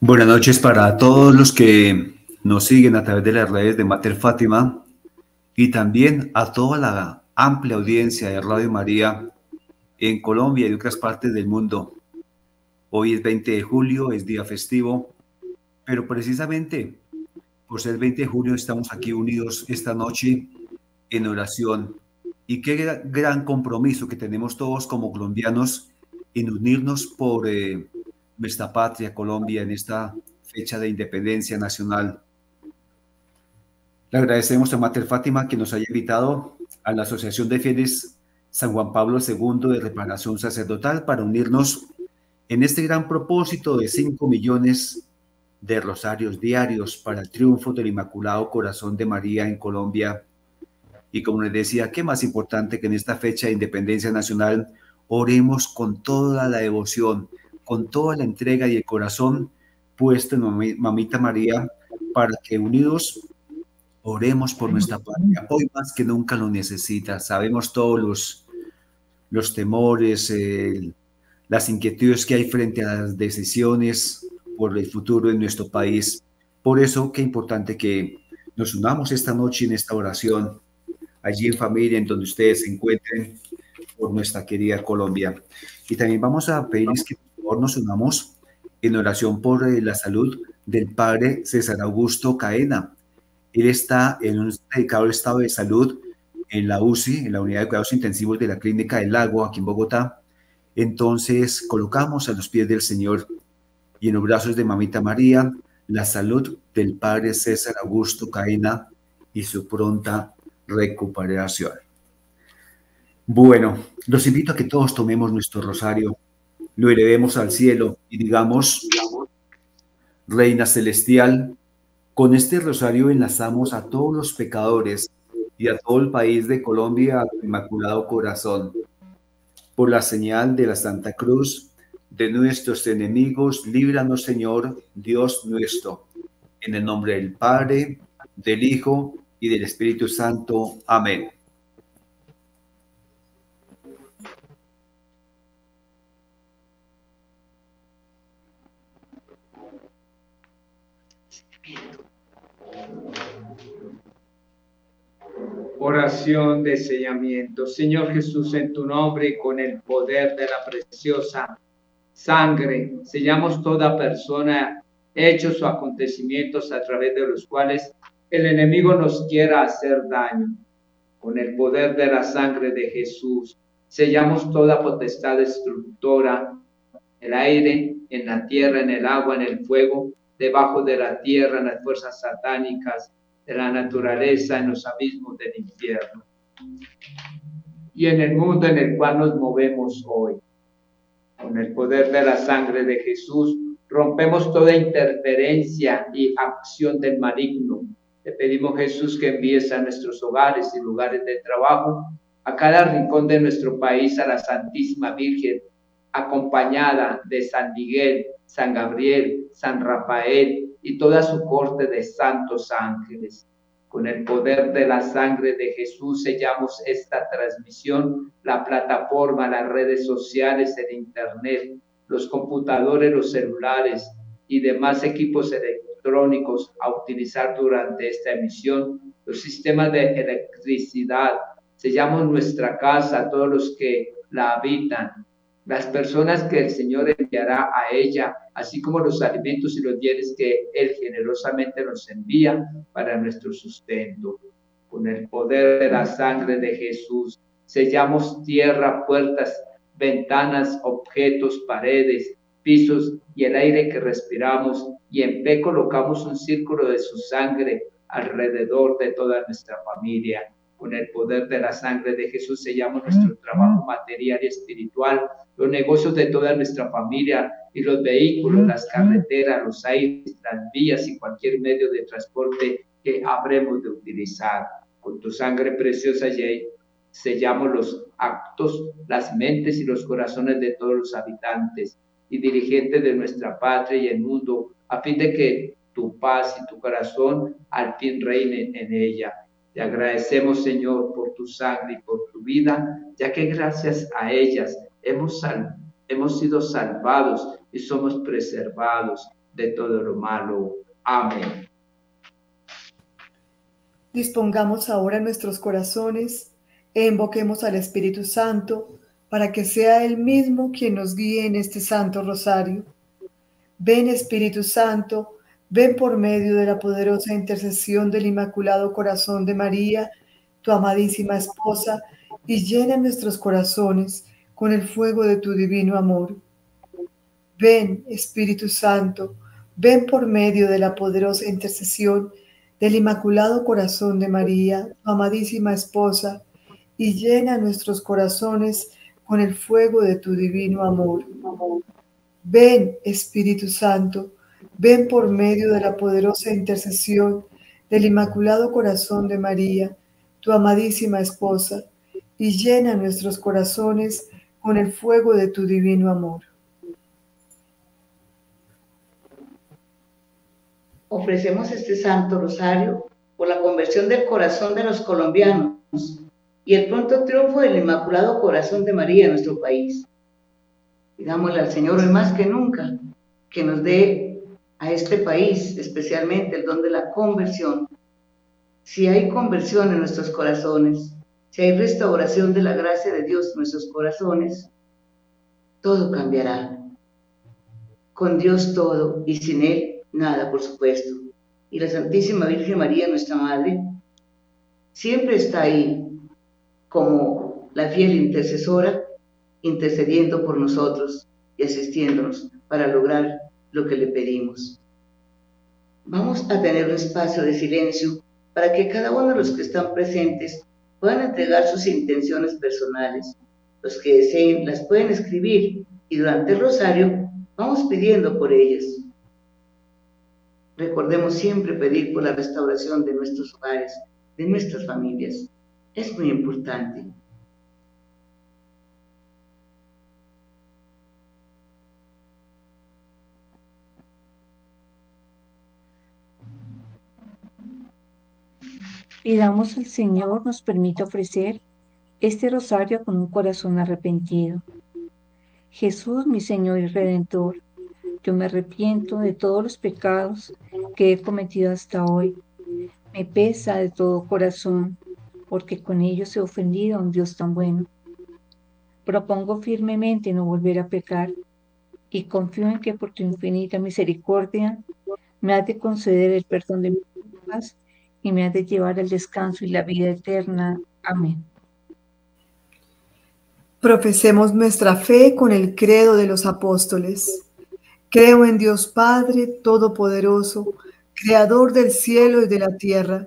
Buenas noches para todos los que nos siguen a través de las redes de Mater Fátima y también a toda la amplia audiencia de Radio María en Colombia y otras partes del mundo. Hoy es 20 de julio, es día festivo, pero precisamente por ser 20 de julio estamos aquí unidos esta noche en oración. Y qué gran compromiso que tenemos todos como colombianos en unirnos por eh, nuestra patria, Colombia, en esta fecha de independencia nacional. Le agradecemos a Mater Fátima que nos haya invitado a la Asociación de Fieles San Juan Pablo II de Reparación Sacerdotal para unirnos en este gran propósito de 5 millones de rosarios diarios para el triunfo del Inmaculado Corazón de María en Colombia. Y como les decía, qué más importante que en esta fecha de independencia nacional oremos con toda la devoción, con toda la entrega y el corazón puesto en Mamita María para que unidos oremos por nuestra patria. Hoy más que nunca lo necesita. Sabemos todos los, los temores, las inquietudes que hay frente a las decisiones por el futuro de nuestro país. Por eso, qué importante que nos unamos esta noche en esta oración, allí en familia, en donde ustedes se encuentren, por nuestra querida Colombia. Y también vamos a pedirles que por favor nos unamos en oración por eh, la salud del padre César Augusto Caena. Él está en un dedicado estado de salud en la UCI, en la unidad de cuidados intensivos de la Clínica del Lago, aquí en Bogotá, entonces colocamos a los pies del Señor y en los brazos de Mamita María la salud del Padre César Augusto Caena y su pronta recuperación. Bueno, los invito a que todos tomemos nuestro rosario, lo elevemos al cielo y digamos, Reina Celestial, con este rosario enlazamos a todos los pecadores y a todo el país de Colombia a Inmaculado Corazón por la señal de la Santa Cruz de nuestros enemigos, líbranos, Señor, Dios nuestro. En el nombre del Padre, del Hijo y del Espíritu Santo. Amén. Oración de sellamiento. Señor Jesús, en tu nombre y con el poder de la preciosa sangre, sellamos toda persona, hechos o acontecimientos a través de los cuales el enemigo nos quiera hacer daño. Con el poder de la sangre de Jesús, sellamos toda potestad destructora, el aire, en la tierra, en el agua, en el fuego, debajo de la tierra, en las fuerzas satánicas, de la naturaleza en los abismos del infierno y en el mundo en el cual nos movemos hoy. Con el poder de la sangre de Jesús rompemos toda interferencia y acción del maligno. Le pedimos Jesús que envíes a nuestros hogares y lugares de trabajo, a cada rincón de nuestro país, a la Santísima Virgen, acompañada de San Miguel, San Gabriel, San Rafael, y toda su corte de santos ángeles. Con el poder de la sangre de Jesús sellamos esta transmisión, la plataforma, las redes sociales, el Internet, los computadores, los celulares y demás equipos electrónicos a utilizar durante esta emisión, los sistemas de electricidad. Sellamos nuestra casa, todos los que la habitan, las personas que el Señor enviará a ella, así como los alimentos y los bienes que Él generosamente nos envía para nuestro sustento. Con el poder de la sangre de Jesús, sellamos tierra, puertas, ventanas, objetos, paredes, pisos y el aire que respiramos, y en fe colocamos un círculo de su sangre alrededor de toda nuestra familia. Con el poder de la sangre de Jesús sellamos nuestro trabajo material y espiritual, los negocios de toda nuestra familia y los vehículos, las carreteras, los aires, las vías y cualquier medio de transporte que habremos de utilizar. Con tu sangre preciosa sellamos los actos, las mentes y los corazones de todos los habitantes y dirigentes de nuestra patria y el mundo, a fin de que tu paz y tu corazón al fin reinen en ella te agradecemos, Señor, por tu sangre y por tu vida ya que gracias a ellas hemos, hemos sido salvados y somos preservados de todo lo malo. Amén. Dispongamos ahora nuestros corazones e invoquemos al Espíritu Santo para que sea Él mismo quien nos guíe en este Santo Rosario. Ven Espíritu Santo, ven por medio de la poderosa intercesión del Inmaculado Corazón de María, tu amadísima esposa, y llena nuestros corazones con el fuego de tu divino amor. Ven Espíritu Santo, ven por medio de la poderosa intercesión del Inmaculado Corazón de María, tu amadísima esposa, y llena nuestros corazones con el fuego de tu divino amor. Ven, Espíritu Santo, ven por medio de la poderosa intercesión del Inmaculado Corazón de María, tu amadísima esposa, y llena nuestros corazones con el fuego de tu divino amor. Ofrecemos este Santo Rosario por la conversión del corazón de los colombianos y el pronto triunfo del Inmaculado Corazón de María en nuestro país. Pidámosle al Señor hoy más que nunca que nos dé a este país, especialmente el don de la conversión. Si hay conversión en nuestros corazones, si hay restauración de la gracia de Dios en nuestros corazones, todo cambiará. Con Dios todo y sin Él nada, por supuesto. Y la Santísima Virgen María, nuestra Madre, siempre está ahí como la fiel intercesora intercediendo por nosotros y asistiéndonos para lograr lo que le pedimos. Vamos a tener un espacio de silencio para que cada uno de los que están presentes puedan entregar sus intenciones personales. Los que deseen las pueden escribir y durante el rosario vamos pidiendo por ellas. Recordemos siempre pedir por la restauración de nuestros hogares, de nuestras familias. Es muy importante. Pidamos al Señor nos permita ofrecer este rosario con un corazón arrepentido. Jesús, mi Señor y Redentor, yo me arrepiento de todos los pecados que he cometido hasta hoy. Me pesa de todo corazón, porque con ellos he ofendido a un Dios tan bueno. Propongo firmemente no volver a pecar y confío en que por tu infinita misericordia me has de conceder el perdón de mis culpas y me ha de llevar al descanso y la vida eterna. Amén. Profesemos nuestra fe con el credo de los apóstoles. Creo en Dios Padre Todopoderoso, Creador del cielo y de la tierra.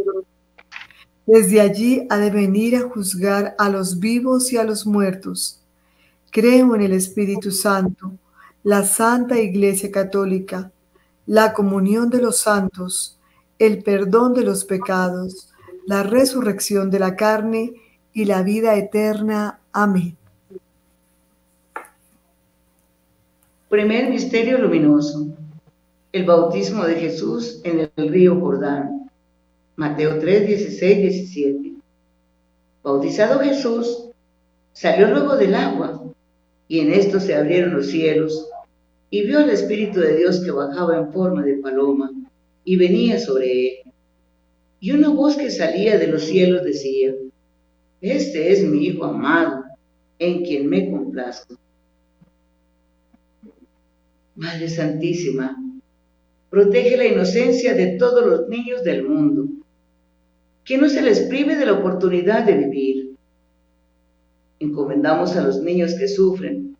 Desde allí ha de venir a juzgar a los vivos y a los muertos. Creo en el Espíritu Santo, la Santa Iglesia Católica, la comunión de los santos, el perdón de los pecados, la resurrección de la carne y la vida eterna. Amén. Primer misterio luminoso. El bautismo de Jesús en el río Jordán. Mateo 3, 16, 17. Bautizado Jesús, salió luego del agua, y en esto se abrieron los cielos, y vio al Espíritu de Dios que bajaba en forma de paloma y venía sobre él. Y una voz que salía de los cielos decía, Este es mi Hijo amado, en quien me complazco. Madre Santísima, protege la inocencia de todos los niños del mundo, que no se les prive de la oportunidad de vivir. Encomendamos a los niños que sufren,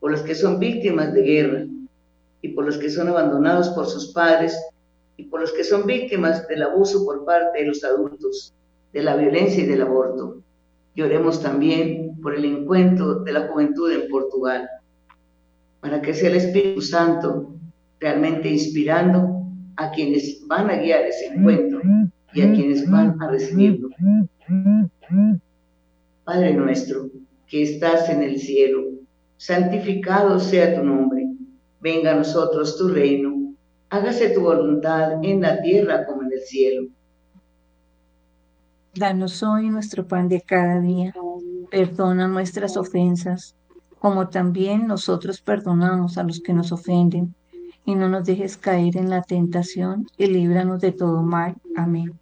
por los que son víctimas de guerra y por los que son abandonados por sus padres y por los que son víctimas del abuso por parte de los adultos, de la violencia y del aborto. Y oremos también por el encuentro de la juventud en Portugal, para que sea el Espíritu Santo realmente inspirando a quienes van a guiar ese encuentro y a quienes van a recibirlo. Padre nuestro, que estás en el cielo, santificado sea tu nombre, venga a nosotros tu reino, hágase tu voluntad en la tierra como en el cielo. Danos hoy nuestro pan de cada día, perdona nuestras ofensas, como también nosotros perdonamos a los que nos ofenden, y no nos dejes caer en la tentación, y líbranos de todo mal. Amén.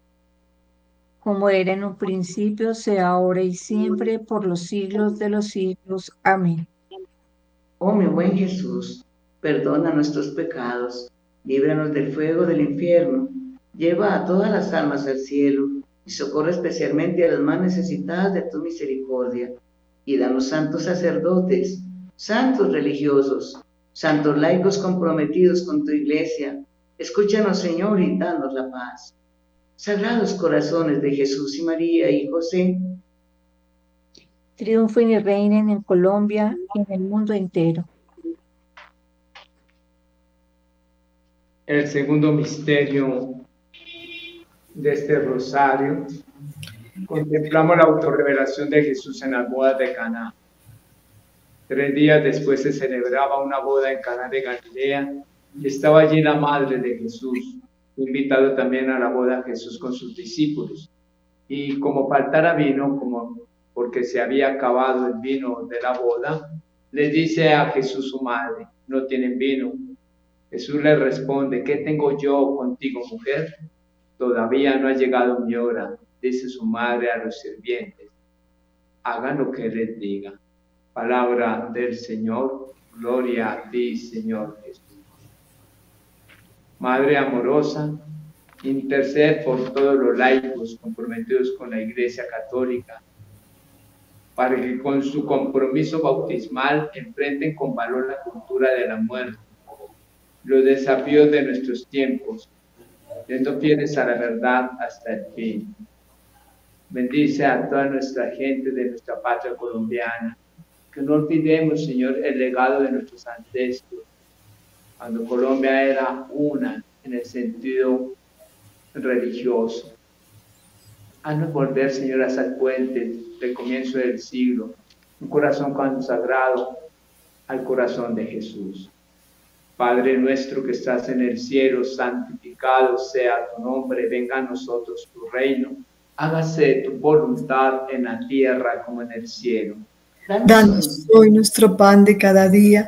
como era en un principio, sea ahora y siempre, por los siglos de los siglos. Amén. Oh mi buen Jesús, perdona nuestros pecados, líbranos del fuego del infierno, lleva a todas las almas al cielo y socorre especialmente a las más necesitadas de tu misericordia. y danos santos sacerdotes, santos religiosos, santos laicos comprometidos con tu iglesia. Escúchanos, Señor, y danos la paz. Sagrados corazones de Jesús y María y José, triunfen y reinen en Colombia y en el mundo entero. El segundo misterio de este rosario, contemplamos la autorrevelación de Jesús en las bodas de Caná. Tres días después se celebraba una boda en Caná de Galilea y estaba allí la madre de Jesús, invitado también a la boda Jesús con sus discípulos. Y como faltara vino, como porque se había acabado el vino de la boda, le dice a Jesús su madre, no tienen vino. Jesús le responde, ¿qué tengo yo contigo, mujer? Todavía no ha llegado mi hora, dice su madre a los sirvientes. Hagan lo que les diga. Palabra del Señor, gloria a ti, Señor Jesús. Madre amorosa, intercede por todos los laicos comprometidos con la Iglesia Católica para que con su compromiso bautismal enfrenten con valor la cultura de la muerte, los desafíos de nuestros tiempos, siendo fieles a la verdad hasta el fin. Bendice a toda nuestra gente de nuestra patria colombiana, que no olvidemos, Señor, el legado de nuestros ancestros, cuando Colombia era una en el sentido religioso. Haznos volver, Señor, hasta el puente del comienzo del siglo, un corazón consagrado al corazón de Jesús. Padre nuestro que estás en el cielo, santificado sea tu nombre, venga a nosotros tu reino, hágase tu voluntad en la tierra como en el cielo. Danos hoy nuestro pan de cada día,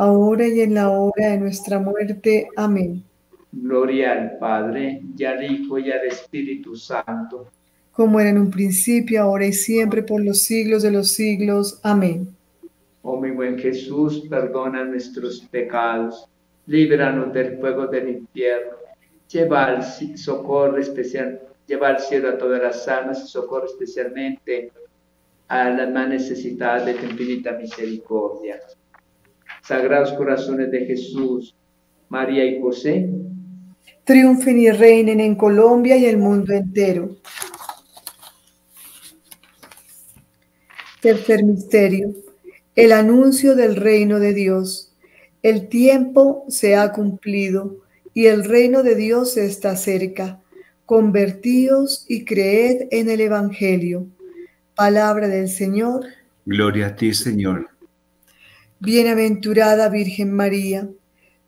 ahora y en la hora de nuestra muerte. Amén. Gloria al Padre, y al Hijo, y al Espíritu Santo. Como era en un principio, ahora y siempre, por los siglos de los siglos. Amén. Oh mi buen Jesús, perdona nuestros pecados, líbranos del fuego del infierno, lleva al socorro especial, lleva al cielo a todas las almas y socorro especialmente a las más necesitadas de tu infinita misericordia. Sagrados corazones de Jesús, María y José, triunfen y reinen en Colombia y el mundo entero. Tercer misterio el anuncio del reino de Dios. El tiempo se ha cumplido y el reino de Dios está cerca. Convertíos y creed en el Evangelio. Palabra del Señor. Gloria a ti, Señor. Bienaventurada Virgen María,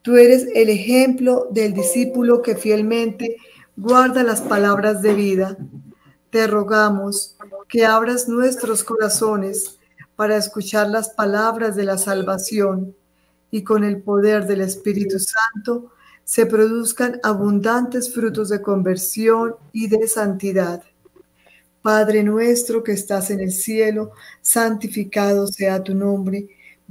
tú eres el ejemplo del discípulo que fielmente guarda las palabras de vida. Te rogamos que abras nuestros corazones para escuchar las palabras de la salvación y con el poder del Espíritu Santo se produzcan abundantes frutos de conversión y de santidad. Padre nuestro que estás en el cielo, santificado sea tu nombre,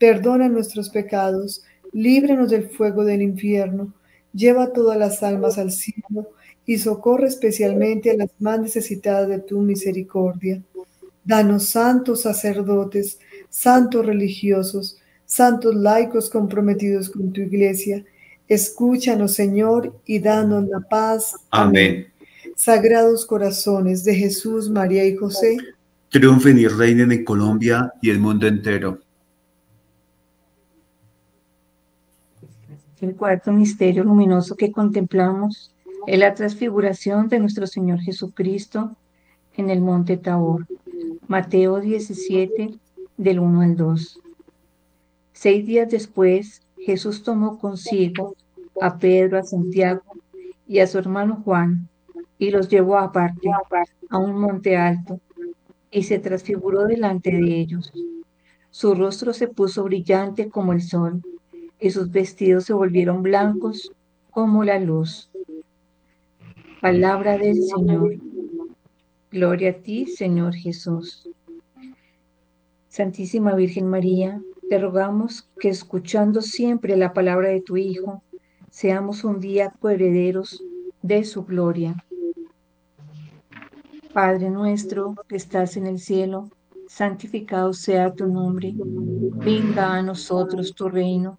perdona nuestros pecados, líbranos del fuego del infierno, lleva todas las almas al cielo y socorre especialmente a las más necesitadas de tu misericordia. Danos santos sacerdotes, santos religiosos, santos laicos comprometidos con tu iglesia. Escúchanos, Señor, y danos la paz. Amén. Sagrados corazones de Jesús, María y José. Triunfen y reinen en Colombia y el mundo entero. El cuarto misterio luminoso que contemplamos es la transfiguración de nuestro Señor Jesucristo en el monte Tabor. Mateo 17, del 1 al 2. Seis días después, Jesús tomó consigo a Pedro, a Santiago y a su hermano Juan, y los llevó aparte a un monte alto, y se transfiguró delante de ellos. Su rostro se puso brillante como el sol, y sus vestidos se volvieron blancos como la luz. Palabra del Señor. Gloria a ti, Señor Jesús. Santísima Virgen María, te rogamos que escuchando siempre la palabra de tu Hijo, seamos un día coherederos de su gloria. Padre nuestro que estás en el cielo, santificado sea tu nombre. Venga a nosotros tu reino.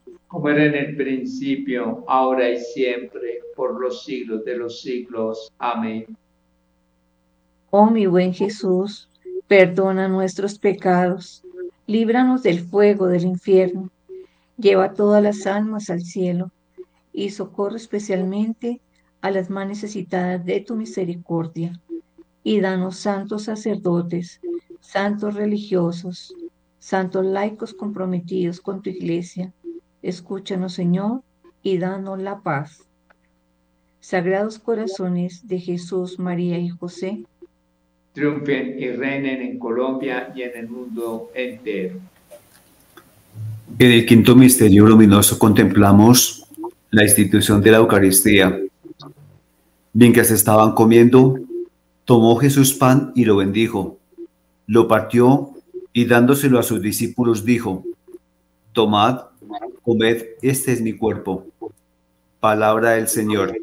como era en el principio, ahora y siempre, por los siglos de los siglos. Amén. Oh mi buen Jesús, perdona nuestros pecados, líbranos del fuego del infierno, lleva todas las almas al cielo y socorre especialmente a las más necesitadas de tu misericordia. Y danos santos sacerdotes, santos religiosos, santos laicos comprometidos con tu iglesia Escúchanos, Señor, y danos la paz. Sagrados corazones de Jesús, María y José, triunfen y reinen en Colombia y en el mundo entero. En el quinto misterio luminoso contemplamos la institución de la Eucaristía. Mientras estaban comiendo, tomó Jesús pan y lo bendijo, lo partió y dándoselo a sus discípulos dijo, Tomad comed, este es mi cuerpo. Palabra del Señor.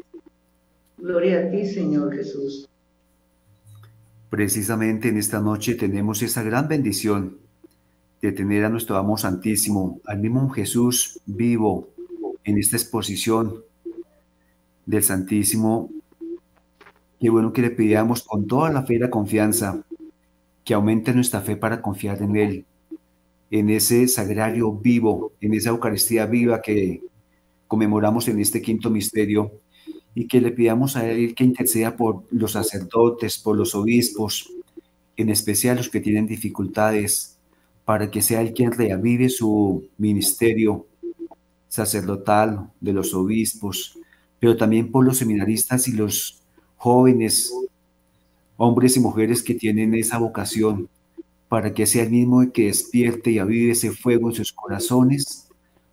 Gloria a ti, Señor Jesús. Precisamente en esta noche tenemos esa gran bendición de tener a nuestro amo santísimo, al mismo Jesús vivo en esta exposición del Santísimo. Qué bueno que le pidamos con toda la fe y la confianza que aumente nuestra fe para confiar en Él, en ese sagrario vivo, en esa Eucaristía viva que conmemoramos en este quinto misterio y que le pidamos a Él que interceda por los sacerdotes, por los obispos, en especial los que tienen dificultades, para que sea Él quien reavive su ministerio sacerdotal de los obispos, pero también por los seminaristas y los jóvenes, hombres y mujeres que tienen esa vocación para que sea el mismo que despierte y avive ese fuego en sus corazones,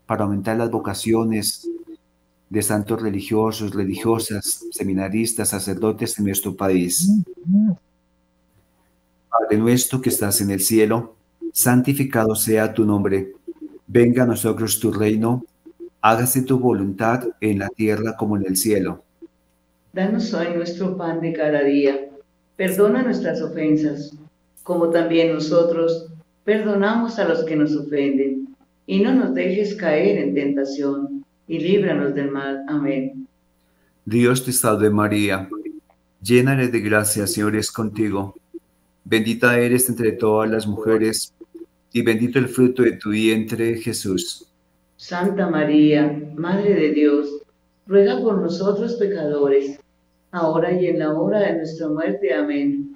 para aumentar las vocaciones de santos religiosos, religiosas, seminaristas, sacerdotes en nuestro país. Padre nuestro que estás en el cielo, santificado sea tu nombre. Venga a nosotros tu reino, hágase tu voluntad en la tierra como en el cielo. Danos hoy nuestro pan de cada día. Perdona nuestras ofensas como también nosotros perdonamos a los que nos ofenden, y no nos dejes caer en tentación, y líbranos del mal. Amén. Dios te salve María, llena eres de gracia, Señor es contigo. Bendita eres entre todas las mujeres, y bendito el fruto de tu vientre, Jesús. Santa María, Madre de Dios, ruega por nosotros pecadores, ahora y en la hora de nuestra muerte. Amén.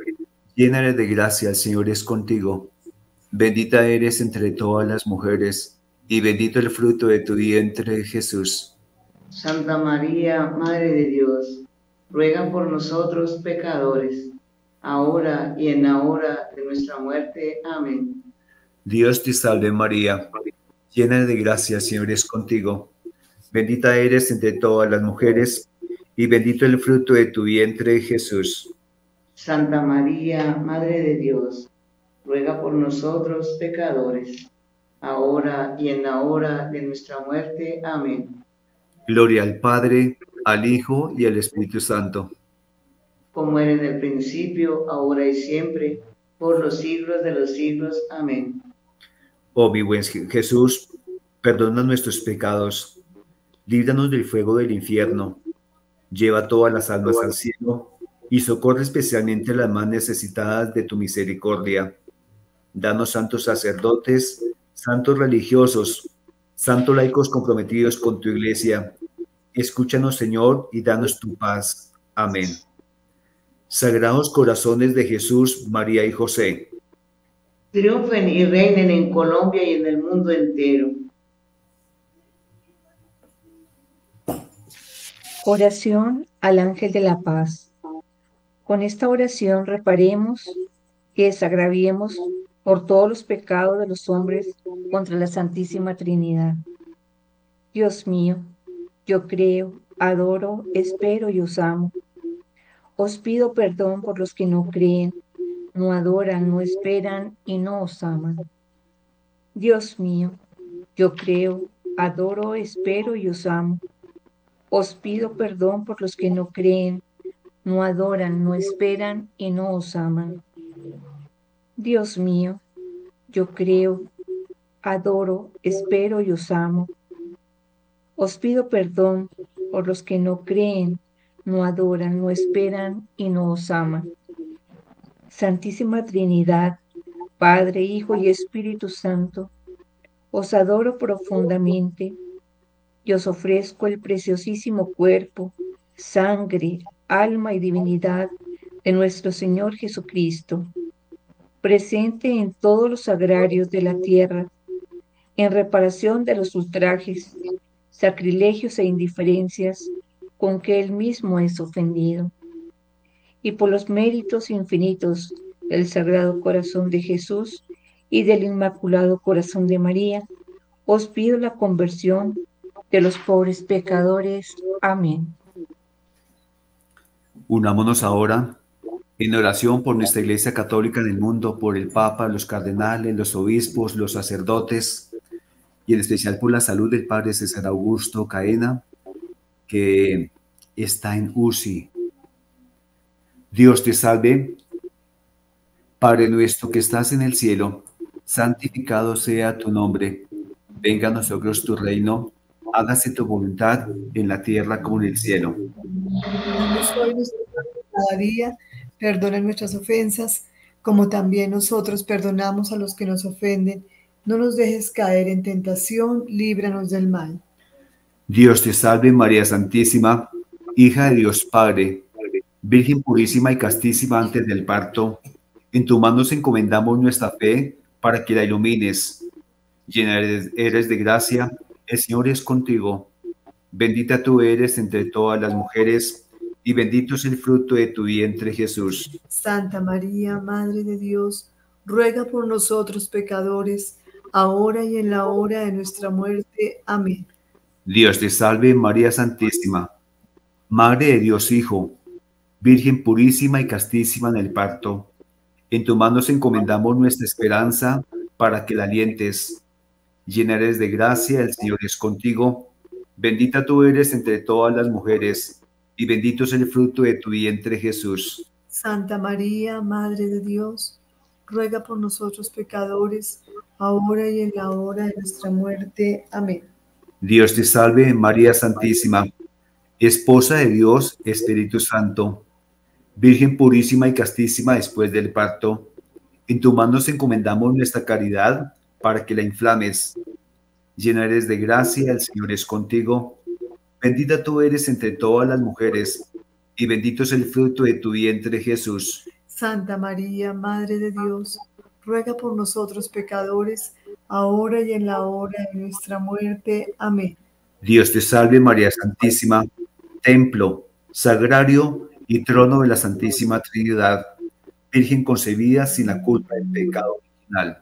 llena eres de gracia, el Señor es contigo. Bendita eres entre todas las mujeres, y bendito el fruto de tu vientre, Jesús. Santa María, Madre de Dios, ruega por nosotros pecadores, ahora y en la hora de nuestra muerte. Amén. Dios te salve María, llena de gracia, el Señor es contigo. Bendita eres entre todas las mujeres, y bendito el fruto de tu vientre, Jesús. Santa María, Madre de Dios, ruega por nosotros pecadores, ahora y en la hora de nuestra muerte. Amén. Gloria al Padre, al Hijo y al Espíritu Santo. Como era en el principio, ahora y siempre, por los siglos de los siglos. Amén. Oh mi buen Jesús, perdona nuestros pecados, líbranos del fuego del infierno, lleva todas las almas al cielo y socorre especialmente a las más necesitadas de tu misericordia. Danos santos sacerdotes, santos religiosos, santos laicos comprometidos con tu iglesia. Escúchanos, Señor, y danos tu paz. Amén. Sagrados corazones de Jesús, María y José. Triunfen y reinen en Colombia y en el mundo entero. Oración al ángel de la paz. Con esta oración reparemos y desagraviemos por todos los pecados de los hombres contra la Santísima Trinidad. Dios mío, yo creo, adoro, espero y os amo. Os pido perdón por los que no creen, no adoran, no esperan y no os aman. Dios mío, yo creo, adoro, espero y os amo. Os pido perdón por los que no creen, no adoran, no esperan y no os aman. Dios mío, yo creo, adoro, espero y os amo. Os pido perdón por los que no creen, no adoran, no esperan y no os aman. Santísima Trinidad, Padre, Hijo y Espíritu Santo, os adoro profundamente y os ofrezco el preciosísimo cuerpo, sangre, alma y divinidad de nuestro Señor Jesucristo, presente en todos los agrarios de la tierra, en reparación de los ultrajes, sacrilegios e indiferencias con que Él mismo es ofendido, y por los méritos infinitos del Sagrado Corazón de Jesús y del Inmaculado Corazón de María, os pido la conversión de los pobres pecadores. Amén. Unámonos ahora En oración por nuestra Iglesia Católica en el mundo, por el Papa, los cardenales, los obispos, los sacerdotes, y en especial por la salud del Padre César Augusto Caena, que está en UCI. Dios te salve, Padre nuestro que estás en el cielo, santificado sea tu nombre, venga a nosotros tu reino, hágase tu voluntad en la tierra como en el cielo. cada día, perdona nuestras ofensas, como también nosotros perdonamos a los que nos ofenden. No nos dejes caer en tentación, líbranos del mal. Dios te salve María Santísima, hija de Dios Padre, Virgen purísima y castísima antes del parto en tu mano nos encomendamos nuestra fe para que la ilumines. Llena eres de gracia, el Señor es contigo. Bendita tú eres entre todas las mujeres y bendito es el fruto de tu vientre Jesús. Santa María, Madre de Dios, ruega por nosotros pecadores, ahora y en la hora de nuestra muerte. Amén. Dios te salve María Santísima, Madre de Dios Hijo, Virgen purísima y castísima en el parto en tu mano encomendamos nuestra esperanza para que la alientes. Llena eres de gracia, el Señor es contigo. Bendita tú eres entre todas las mujeres, y bendito es el fruto de tu vientre Jesús. Santa María, Madre de Dios, ruega por nosotros pecadores, ahora y en la hora de nuestra muerte. Amén. Dios te salve, María Santísima, Esposa de Dios, Espíritu Santo Virgen purísima y castísima después del parto, en tu mano nos encomendamos nuestra caridad para que la inflames. Llena eres de gracia, el Señor es contigo. Bendita tú eres entre todas las mujeres, y bendito es el fruto de tu vientre Jesús. Santa María, Madre de Dios, ruega por nosotros pecadores, ahora y en la hora de nuestra muerte. Amén. Dios te salve María Santísima, templo, sagrario y trono de la Santísima Trinidad, Virgen concebida sin la culpa del pecado original.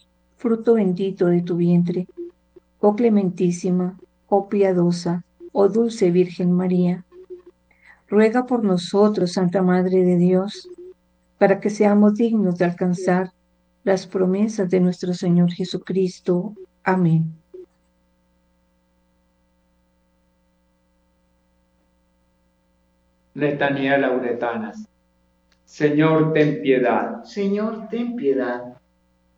fruto bendito de tu vientre, oh clementísima, oh piadosa, oh dulce Virgen María. Ruega por nosotros, Santa Madre de Dios, para que seamos dignos de alcanzar las promesas de nuestro Señor Jesucristo. Amén. Letanía lauretanas. Señor, ten piedad. Señor, ten piedad.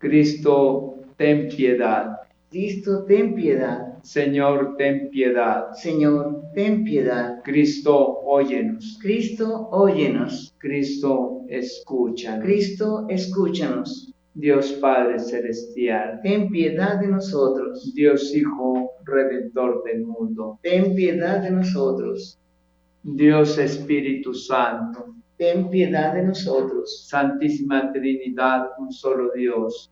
Cristo, ten piedad. Cristo, ten piedad. Señor, ten piedad. Señor, ten piedad. Cristo, óyenos. Cristo, óyenos. Cristo, escúchanos. Cristo, escúchanos. Dios Padre Celestial, ten piedad de nosotros. Dios Hijo Redentor del mundo, ten piedad de nosotros. Dios Espíritu Santo, ten piedad de nosotros. Santísima Trinidad, un solo Dios,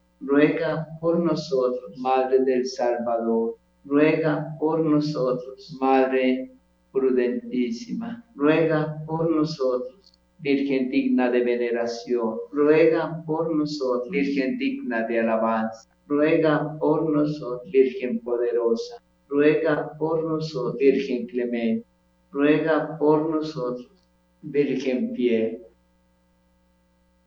ruega por nosotros. Madre del Salvador, ruega por nosotros. Madre prudentísima, ruega por nosotros. Virgen digna de veneración, ruega por nosotros. Virgen digna de alabanza, ruega por nosotros. Virgen poderosa, ruega por nosotros. Virgen clemente, ruega por nosotros. Virgen fiel,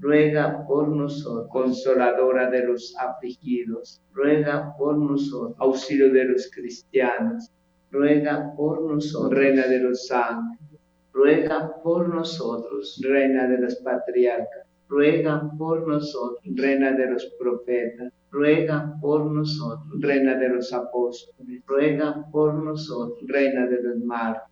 ruega por nosotros. consoladora de los afligidos, ruega por nosotros. auxilio de los cristianos, ruega por nosotros. reina de los ángeles, ruega por nosotros. reina de los patriarcas, ruega por nosotros. reina de los profetas, ruega por nosotros. reina de los apóstoles, ruega por nosotros. reina de los mártires,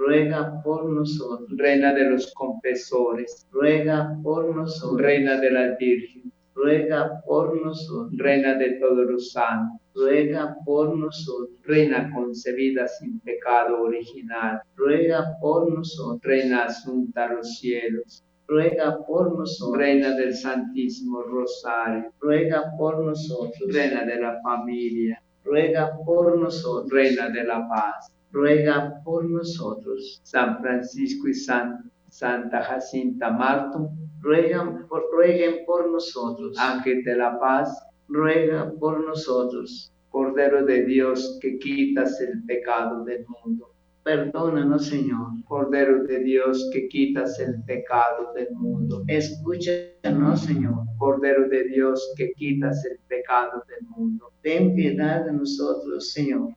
ruega por nosotros. reina de los confesores, ruega por nosotros. reina de las vírgenes, ruega por nosotros. reina de todos los santos, ruega por nosotros. reina concebida sin pecado original, ruega por nosotros. reina asunta a los cielos, ruega por nosotros. reina del Santísimo Rosario, ruega por nosotros. reina de la familia, ruega por nosotros. reina de la paz, ruega por nosotros. San Francisco y San, Santa Jacinta Marto, ruegan por, rueguen por nosotros. Ángel de la paz, ruega por nosotros. Cordero de Dios que quitas el pecado del mundo. Perdónanos, Señor. Cordero de Dios que quitas el pecado del mundo. Escúchanos, Señor. Cordero de Dios que quitas el pecado del mundo. Ten piedad de nosotros, Señor.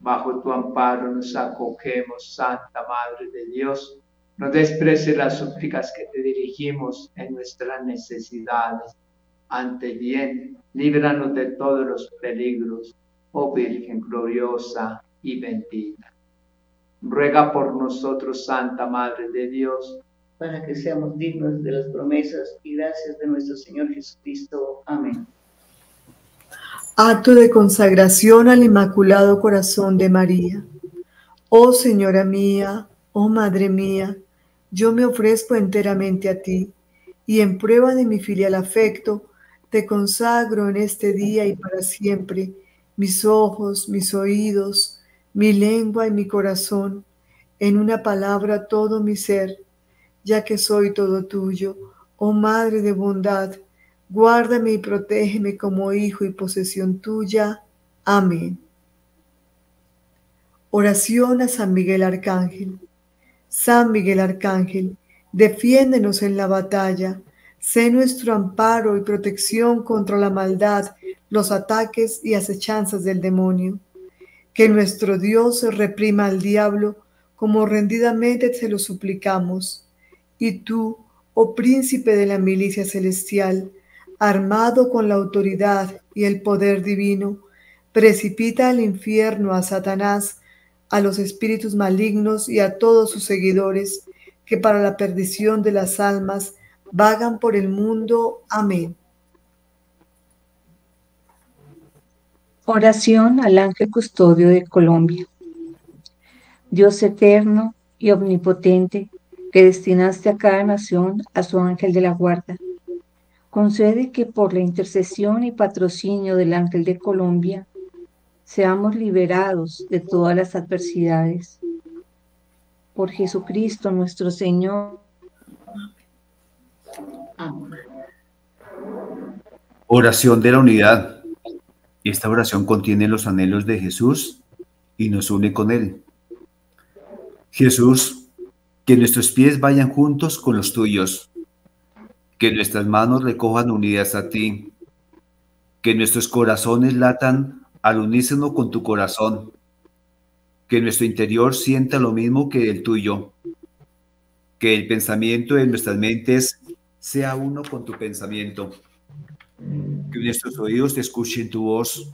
Bajo tu amparo nos acogemos, Santa Madre de Dios. No desprecies las súplicas que te dirigimos en nuestras necesidades. Ante bien, líbranos de todos los peligros, oh Virgen gloriosa y bendita. Ruega por nosotros, Santa Madre de Dios, para que seamos dignos de las promesas y gracias de nuestro Señor Jesucristo. Amén. Acto de consagración al Inmaculado Corazón de María. Oh Señora mía, oh Madre mía, yo me ofrezco enteramente a ti y en prueba de mi filial afecto, te consagro en este día y para siempre mis ojos, mis oídos, mi lengua y mi corazón, en una palabra todo mi ser, ya que soy todo tuyo, oh Madre de bondad, guárdame y protégeme como hijo y posesión tuya. Amén. Oración a San Miguel Arcángel. San Miguel Arcángel, defiéndenos en la batalla, sé nuestro amparo y protección contra la maldad, los ataques y acechanzas del demonio. Que nuestro Dios reprima al diablo como rendidamente se lo suplicamos. Y tú, oh príncipe de la milicia celestial, armado con la autoridad y el poder divino, precipita al infierno a Satanás, a los espíritus malignos y a todos sus seguidores, que para la perdición de las almas vagan por el mundo. Amén. Oración al ángel custodio de Colombia. Dios eterno y omnipotente, que destinaste a cada nación a su ángel de la guarda, concede que por la intercesión y patrocinio del ángel de Colombia, seamos liberados de todas las adversidades. Por Jesucristo nuestro Señor. Oración de la unidad. Esta oración contiene los anhelos de Jesús y nos une con Él. Jesús, que nuestros pies vayan juntos con los tuyos, que nuestras manos recojan unidas a ti, que nuestros corazones latan al unísono con tu corazón, que nuestro interior sienta lo mismo que el tuyo, que el pensamiento de nuestras mentes sea uno con tu pensamiento, que nuestros oídos escuchen tu voz,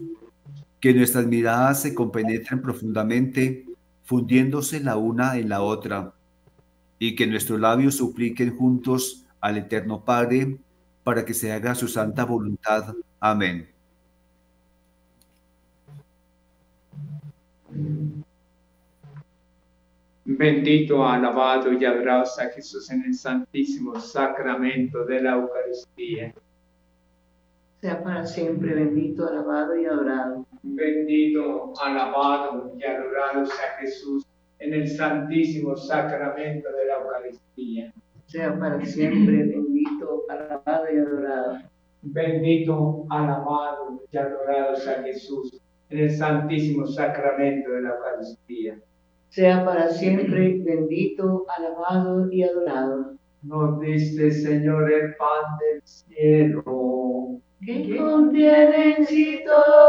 que nuestras miradas se compenetren profundamente, fundiéndose la una en la otra, y que nuestros labios supliquen juntos al Eterno Padre para que se haga su santa voluntad. Amén. Bendito, alabado y adorado sea Jesús en el santísimo sacramento de la Eucaristía. Sea para siempre bendito, alabado y adorado. Bendito, alabado y adorado sea Jesús en el santísimo sacramento de la Eucaristía. Sea para siempre bendito, alabado y adorado. Bendito, alabado y adorado sea Jesús en el santísimo sacramento de la Eucaristía sea para siempre bendito, alabado y adorado. Nos diste, Señor, el pan del cielo, que contiene en sí todo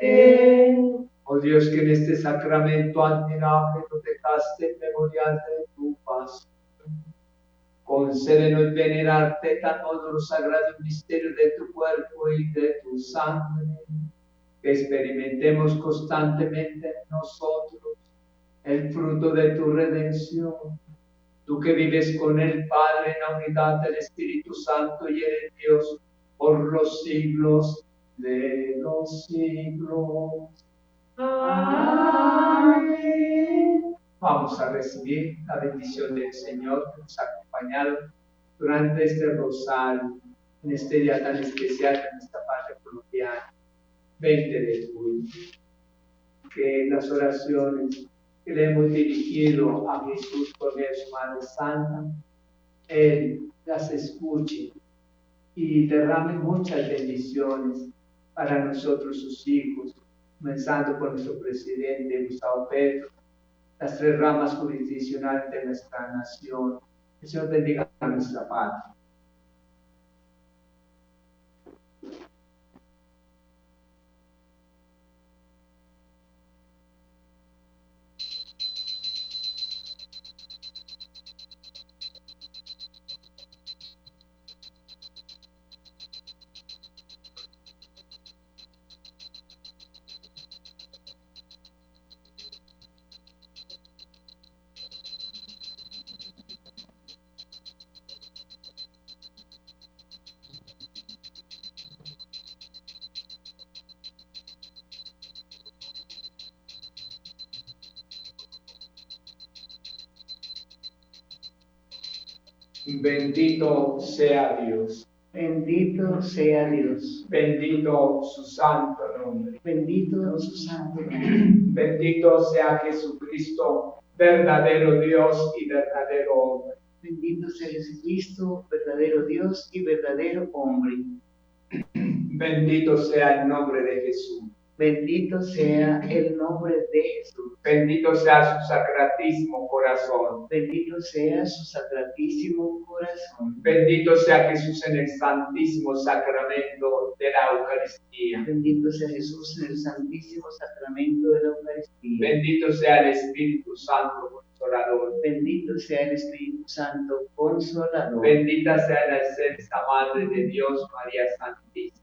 deleite. Oh Dios, que en este sacramento admirable nos dejaste memorial de tu paz. Concédenos venerarte tan los sagrados misterios de tu cuerpo y de tu sangre, que experimentemos constantemente en nosotros el fruto de tu redención. Tú que vives con el Padre en la unidad del Espíritu Santo y eres Dios por los siglos de los siglos. Amén. Vamos a recibir la bendición del Señor que nos ha acompañado durante este rosario, en este día tan especial en esta parte colombiana, 20 de julio. Que las oraciones que le hemos dirigido a Jesús por medio de su Madre Santa, Él las escuche y derrame muchas bendiciones para nosotros, sus hijos, comenzando por nuestro presidente Gustavo Petro, las tres ramas jurisdiccionales de nuestra nación. Que el Señor bendiga nuestra patria. Bendito sea Dios. Bendito sea Dios. Bendito su santo nombre. Bendito su santo nombre. Bendito sea Jesucristo, verdadero Dios y verdadero hombre. Bendito sea Jesucristo, verdadero Dios y verdadero hombre. Bendito sea el nombre de Jesús. Bendito sea el nombre de Jesús. Bendito sea su sacratísimo corazón. Bendito sea su sacratísimo corazón. Bendito sea Jesús en el santísimo sacramento de la Eucaristía. Bendito sea Jesús en el santísimo sacramento de la Eucaristía. Bendito sea el Espíritu Santo consolador. Bendito sea el Espíritu Santo consolador. Bendita sea la excelsa Madre de Dios, María Santísima.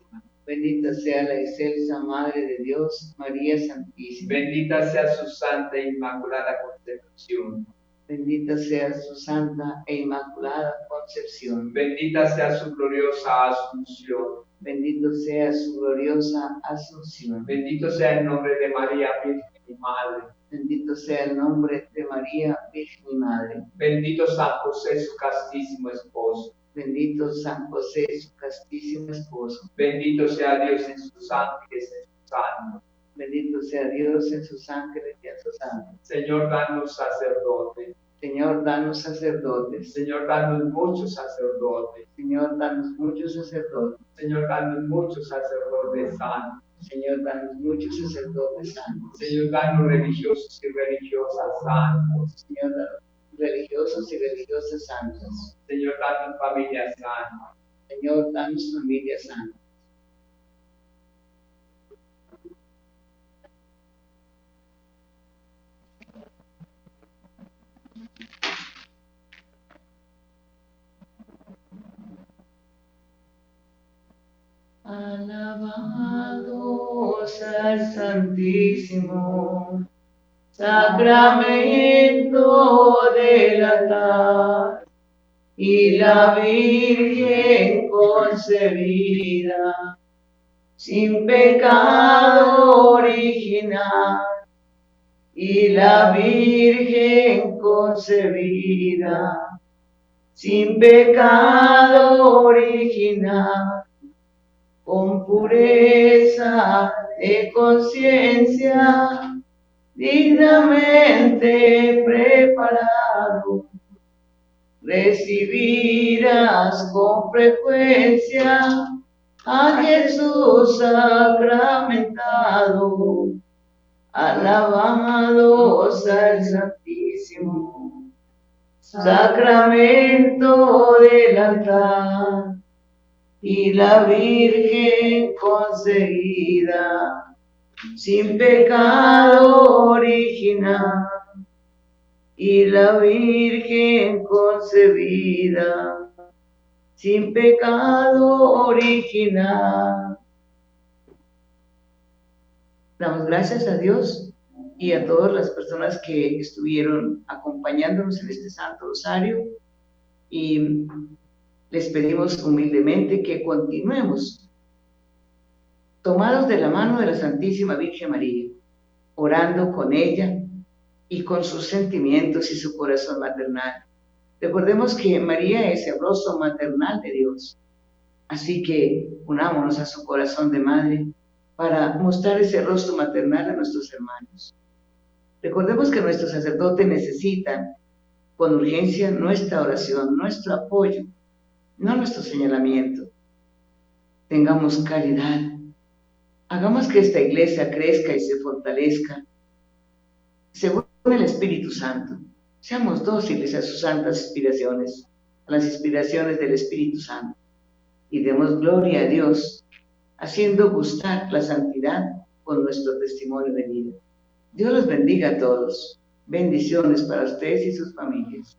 Bendita sea la excelsa Madre de Dios, María Santísima. Bendita sea su santa e inmaculada concepción. Bendita sea su santa e inmaculada concepción. Bendita sea su gloriosa asunción. Bendito sea su gloriosa asunción. Bendito sea el nombre de María, Virgen y Madre. Bendito sea el nombre de María, Virgen y Madre. Bendito San José, su castísimo esposo. Bendito San José, su castísimo esposo. Bendito sea Dios en sus ángeles, en sus santos. Bendito sea Dios en sus ángeles y en sus santos. Señor, danos sacerdotes. Señor, danos sacerdotes. Señor, danos muchos sacerdotes. Señor, danos muchos sacerdotes. Señor, danos muchos sacerdotes santos. Señor, danos muchos sacerdotes santos. Señor, danos religiosos y religiosas santos. Señor, danos religiosos y religiosas santas. Señor, danos familias sanas. Señor, danos familias sanas. Alabado sea el Santísimo Sacramento del altar y la Virgen concebida sin pecado original y la Virgen concebida sin pecado original, con pureza de conciencia, dignamente preparado, recibirás con frecuencia a Jesús sacramentado, alabados al Santísimo, sacramento del altar y la Virgen concebida sin pecado original y la Virgen concebida sin pecado original. Damos gracias a Dios y a todas las personas que estuvieron acompañándonos en este Santo Rosario y les pedimos humildemente que continuemos tomados de la mano de la Santísima Virgen María, orando con ella y con sus sentimientos y su corazón maternal Recordemos que María es el rostro maternal de Dios. Así que unámonos a su corazón de madre para mostrar ese rostro maternal a nuestros hermanos. Recordemos que nuestros sacerdotes necesitan con urgencia nuestra oración, nuestro apoyo, no nuestro señalamiento. Tengamos caridad. Hagamos que esta iglesia crezca y se fortalezca según el Espíritu Santo Seamos dóciles a sus santas inspiraciones, a las inspiraciones del Espíritu Santo, y demos gloria a Dios, haciendo gustar la santidad con nuestro testimonio de vida. Dios los bendiga a todos. Bendiciones para ustedes y sus familias.